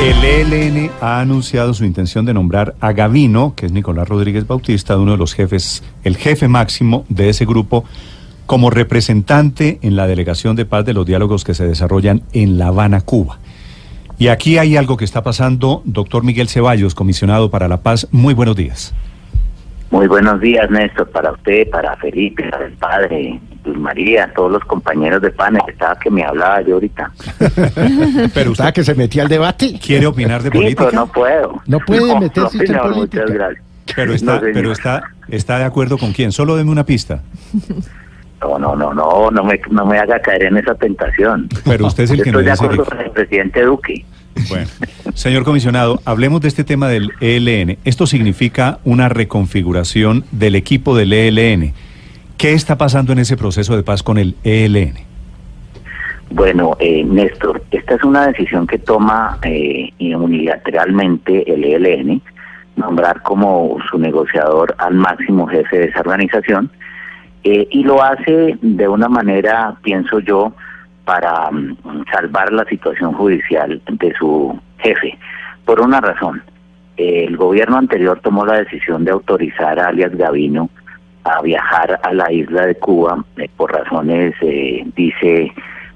El ELN ha anunciado su intención de nombrar a Gavino, que es Nicolás Rodríguez Bautista, uno de los jefes, el jefe máximo de ese grupo, como representante en la delegación de paz de los diálogos que se desarrollan en La Habana, Cuba. Y aquí hay algo que está pasando. Doctor Miguel Ceballos, comisionado para la paz, muy buenos días. Muy buenos días, Néstor, para usted, para Felipe, para el padre, Luz María, todos los compañeros de PANE, que estaba que me hablaba yo ahorita. pero usted que se metía al debate. ¿Quiere opinar de sí, política? Pero no puedo. No puede meterse no, en política. Muchas gracias. Pero está, pero está, está de acuerdo con quién. Solo deme una pista. No, no, no, no, no me, no me haga caer en esa tentación. Pero usted es el que estoy de acuerdo con el presidente Duque. Bueno, señor comisionado, hablemos de este tema del ELN. Esto significa una reconfiguración del equipo del ELN. ¿Qué está pasando en ese proceso de paz con el ELN? Bueno, eh, Néstor, esta es una decisión que toma eh, unilateralmente el ELN, nombrar como su negociador al máximo jefe de esa organización, eh, y lo hace de una manera, pienso yo, para mm, salvar la situación judicial de su jefe, por una razón. El gobierno anterior tomó la decisión de autorizar a alias Gavino a viajar a la isla de Cuba eh, por razones, eh, dice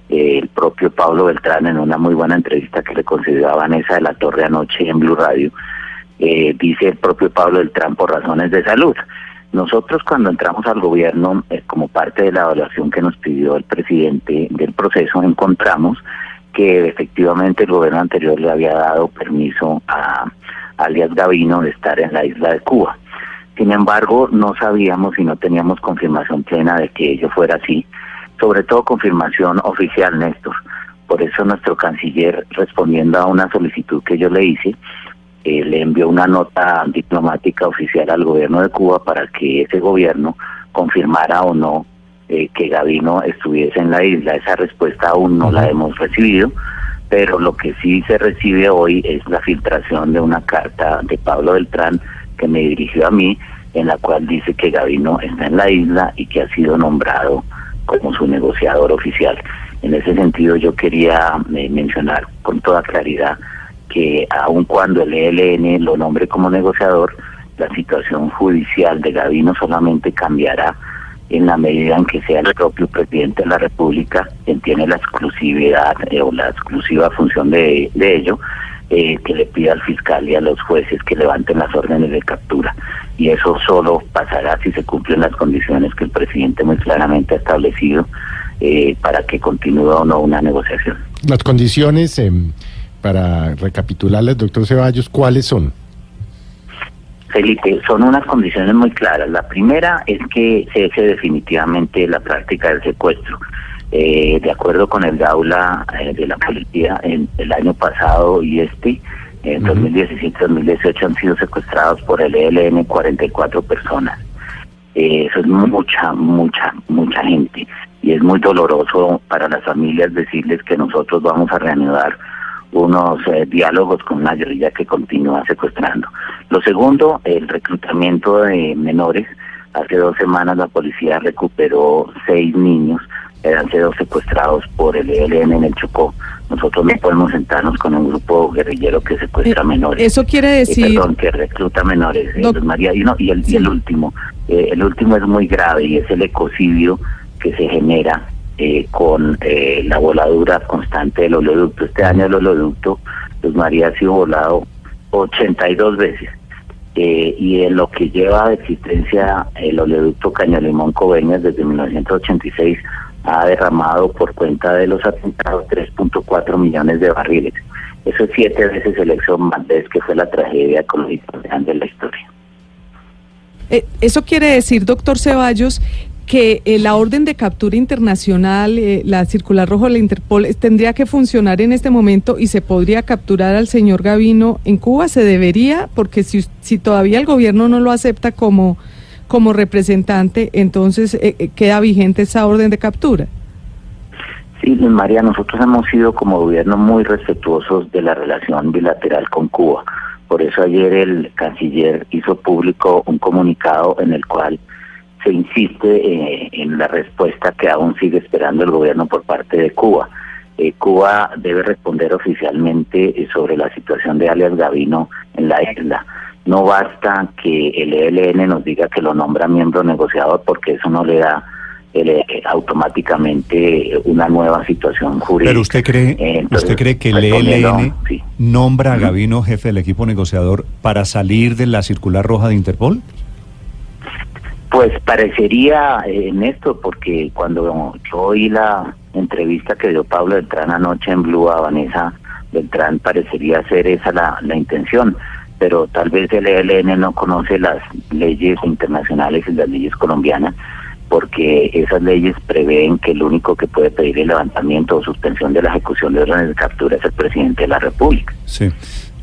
eh, el propio Pablo Beltrán en una muy buena entrevista que le concedió a Vanessa de la Torre anoche en Blue Radio, dice el propio Pablo Beltrán por razones de salud. Nosotros cuando entramos al gobierno, como parte de la evaluación que nos pidió el presidente del proceso, encontramos que efectivamente el gobierno anterior le había dado permiso a alias Gavino de estar en la isla de Cuba. Sin embargo, no sabíamos y no teníamos confirmación plena de que ello fuera así, sobre todo confirmación oficial, Néstor. Por eso nuestro canciller, respondiendo a una solicitud que yo le hice, eh, le envió una nota diplomática oficial al gobierno de Cuba para que ese gobierno confirmara o no eh, que Gavino estuviese en la isla. Esa respuesta aún no la hemos recibido, pero lo que sí se recibe hoy es la filtración de una carta de Pablo Beltrán que me dirigió a mí, en la cual dice que Gavino está en la isla y que ha sido nombrado como su negociador oficial. En ese sentido yo quería eh, mencionar con toda claridad que aun cuando el ELN lo nombre como negociador, la situación judicial de Gavino solamente cambiará en la medida en que sea el propio presidente de la República quien tiene la exclusividad eh, o la exclusiva función de, de ello, eh, que le pida al fiscal y a los jueces que levanten las órdenes de captura. Y eso solo pasará si se cumplen las condiciones que el presidente muy claramente ha establecido eh, para que continúe o no una negociación. Las condiciones, em, para recapitularles, doctor Ceballos, ¿cuáles son? Felipe, son unas condiciones muy claras. La primera es que cese definitivamente la práctica del secuestro. Eh, de acuerdo con el aula eh, de la policía, en el año pasado y este, en 2017-2018 han sido secuestrados por el ELN 44 personas. Eh, eso es mucha, mucha, mucha gente. Y es muy doloroso para las familias decirles que nosotros vamos a reanudar unos eh, diálogos con una guerrilla que continúa secuestrando. Lo segundo, el reclutamiento de menores. Hace dos semanas la policía recuperó seis niños han sido secuestrados por el ELN en el Chocó. Nosotros no podemos sentarnos con un grupo guerrillero que secuestra Eh, menores. Eso quiere Eh, decir, perdón, que recluta menores, eh, Doc- María. Y, no, y, el, y el último, eh, el último es muy grave y es el ecocidio que se genera eh, con eh, la voladura constante del oleoducto. Este año el oleoducto, Luz María, ha sido volado 82 veces. Eh, y en lo que lleva de existencia el oleoducto Cañalimón Coveñas desde 1986 ha derramado por cuenta de los atentados 3.4 millones de barriles. Eso es siete veces el Exxon Valdez, que fue la tragedia ecológica de la historia. eh, eso quiere decir, doctor Ceballos, que eh, la orden de captura internacional, eh, la circular rojo de la Interpol, eh, tendría que funcionar en este momento y se podría capturar al señor Gavino en Cuba. ¿Se debería? Porque si, si todavía el gobierno no lo acepta como, como representante, entonces eh, eh, queda vigente esa orden de captura. Sí, María, nosotros hemos sido como gobierno muy respetuosos de la relación bilateral con Cuba. Por eso ayer el canciller hizo público un comunicado en el cual se insiste eh, en la respuesta que aún sigue esperando el gobierno por parte de Cuba. Cuba debe responder oficialmente sobre la situación de alias Gavino en la isla. No basta que el ELN nos diga que lo nombra miembro negociador porque eso no le da eh, automáticamente una nueva situación jurídica. Pero usted cree, usted cree que el ELN nombra a Gavino jefe del equipo negociador para salir de la circular roja de Interpol? Pues parecería, en esto, porque cuando yo oí la entrevista que dio Pablo Beltrán anoche en Blue a Vanessa Beltrán, parecería ser esa la, la intención, pero tal vez el ELN no conoce las leyes internacionales y las leyes colombianas, porque esas leyes prevén que el único que puede pedir el levantamiento o suspensión de la ejecución de órdenes de captura es el presidente de la República. Sí.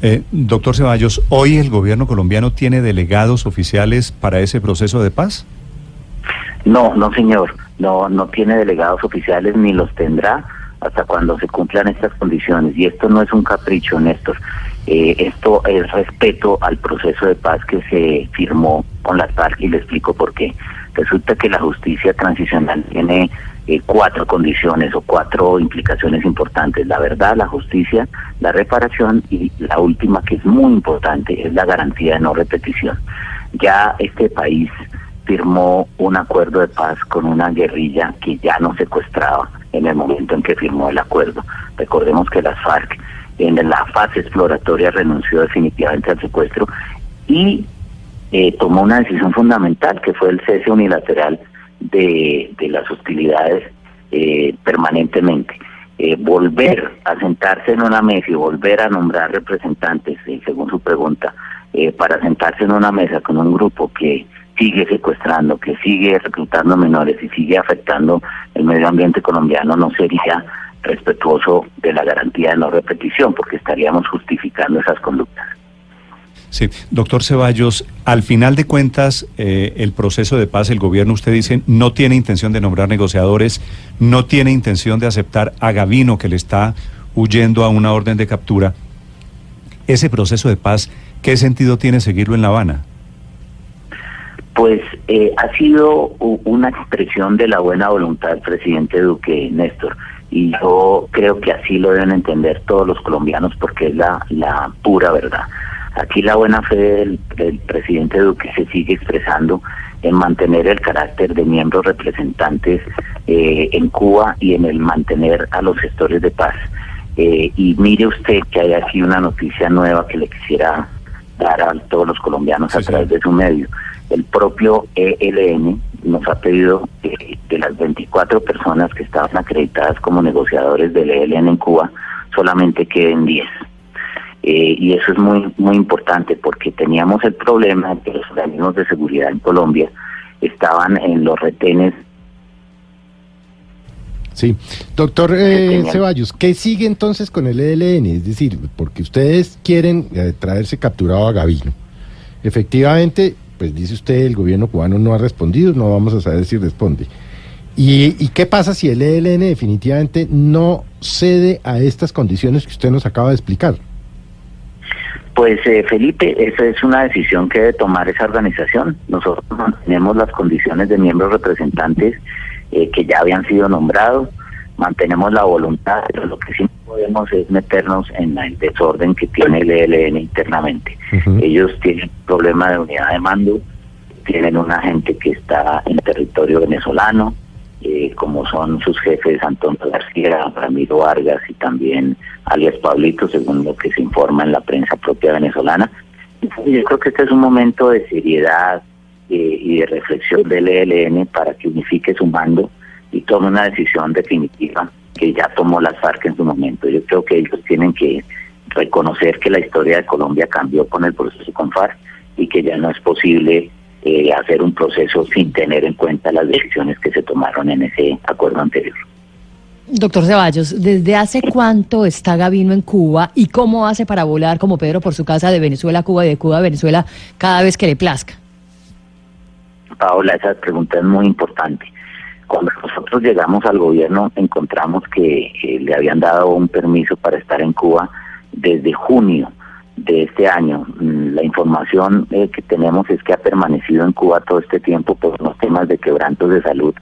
Eh, doctor Ceballos, ¿hoy el gobierno colombiano tiene delegados oficiales para ese proceso de paz? No, no señor, no, no tiene delegados oficiales ni los tendrá hasta cuando se cumplan estas condiciones. Y esto no es un capricho, Néstor. Eh, esto es respeto al proceso de paz que se firmó con las FARC y le explico por qué. Resulta que la justicia transicional tiene eh, cuatro condiciones o cuatro implicaciones importantes. La verdad, la justicia, la reparación y la última que es muy importante es la garantía de no repetición. Ya este país firmó un acuerdo de paz con una guerrilla que ya no secuestraba en el momento en que firmó el acuerdo. Recordemos que las FARC en la fase exploratoria renunció definitivamente al secuestro y eh, tomó una decisión fundamental que fue el cese unilateral de, las hostilidades eh, permanentemente. Eh, volver a sentarse en una mesa y volver a nombrar representantes, eh, según su pregunta, para sentarse en una mesa con un grupo que sigue secuestrando, que sigue reclutando menores y sigue afectando el medio ambiente colombiano, no sería respetuoso de la garantía de no repetición, porque estaríamos justificando esas conductas. Sí, doctor Ceballos, al final de cuentas, eh, el proceso de paz, el gobierno, usted dice, no tiene intención de nombrar negociadores, no tiene intención de aceptar a Gavino, que le está huyendo a una orden de captura. Ese proceso de paz, ¿qué sentido tiene seguirlo en La Habana? Pues eh, ha sido una expresión de la buena voluntad del presidente Duque, Néstor, y yo creo que así lo deben entender todos los colombianos porque es la, la pura verdad. Aquí la buena fe del, presidente Duque se sigue expresando en mantener el carácter de miembros representantes eh, en Cuba y en el mantener a los gestores de paz. Eh, y mire usted que hay aquí una noticia nueva que le quisiera dar a todos los colombianos a través de su medio. El propio ELN nos ha pedido que de las 24 personas que estaban acreditadas como negociadores del ELN en Cuba, solamente queden 10. Eh, y eso es muy muy importante porque teníamos el problema de que los organismos de seguridad en Colombia estaban en los retenes. Sí, doctor eh, Ceballos, ¿qué sigue entonces con el ELN? Es decir, porque ustedes quieren eh, traerse capturado a Gavino. Efectivamente, pues dice usted, el gobierno cubano no ha respondido, no vamos a saber si responde. ¿Y, y qué pasa si el ELN definitivamente no cede a estas condiciones que usted nos acaba de explicar? Pues eh, Felipe, esa es una decisión que debe tomar esa organización. Nosotros mantenemos las condiciones de miembros representantes eh, que ya habían sido nombrados, mantenemos la voluntad, pero lo que sí podemos es meternos en el desorden que tiene el ELN internamente. Ellos tienen problema de unidad de mando, tienen una gente que está en territorio venezolano, eh, como son sus jefes Antonio García, Ramiro Vargas y también alias Pablito, según lo que se informa en la prensa propia venezolana. Yo creo que este es un momento de seriedad eh, y de reflexión del ELN para que unifique su mando y tome una decisión definitiva que ya tomó las FARC en su momento. Yo creo que ellos tienen que reconocer que la historia de Colombia cambió con el proceso con FARC y que ya no es posible eh, hacer un proceso sin tener en cuenta las decisiones que se tomaron en ese acuerdo anterior. Doctor Ceballos, ¿desde hace cuánto está Gavino en Cuba y cómo hace para volar como Pedro por su casa de Venezuela a Cuba y de Cuba a Venezuela cada vez que le plazca? Paola, esa pregunta es muy importante. Cuando nosotros llegamos al gobierno encontramos que eh, le habían dado un permiso para estar en Cuba desde junio de este año. Mm, la información eh, que tenemos es que ha permanecido en Cuba todo este tiempo por unos temas de quebrantos de salud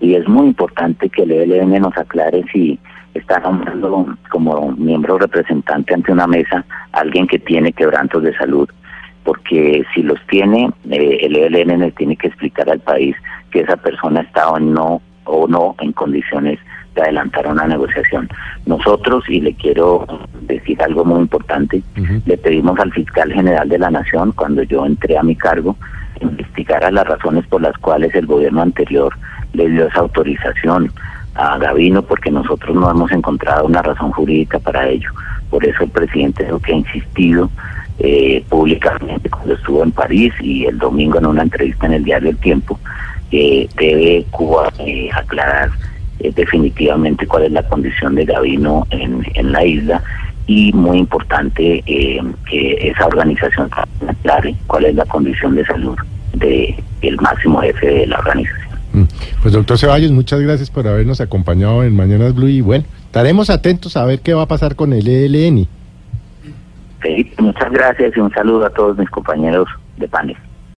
y es muy importante que el ELN nos aclare si está nombrando como miembro representante ante una mesa alguien que tiene quebrantos de salud, porque si los tiene, eh, el ELN tiene que explicar al país que esa persona está o no, o no en condiciones de adelantar una negociación. Nosotros, y le quiero decir algo muy importante, le pedimos al fiscal general de la Nación, cuando yo entré a mi cargo, investigar las razones por las cuales el gobierno anterior le dio esa autorización a Gavino porque nosotros no hemos encontrado una razón jurídica para ello. Por eso el presidente lo que ha insistido eh, públicamente cuando estuvo en París y el domingo en una entrevista en el diario El Tiempo, que debe Cuba eh, aclarar eh, definitivamente cuál es la condición de Gavino en, en la isla y muy importante que esa organización aclare cuál es la condición de salud de el máximo jefe de la organización. Mm. Pues doctor Ceballos, muchas gracias por habernos acompañado en Mañanas Blue y bueno, estaremos atentos a ver qué va a pasar con el ELN. muchas gracias y un saludo a todos mis compañeros de panel.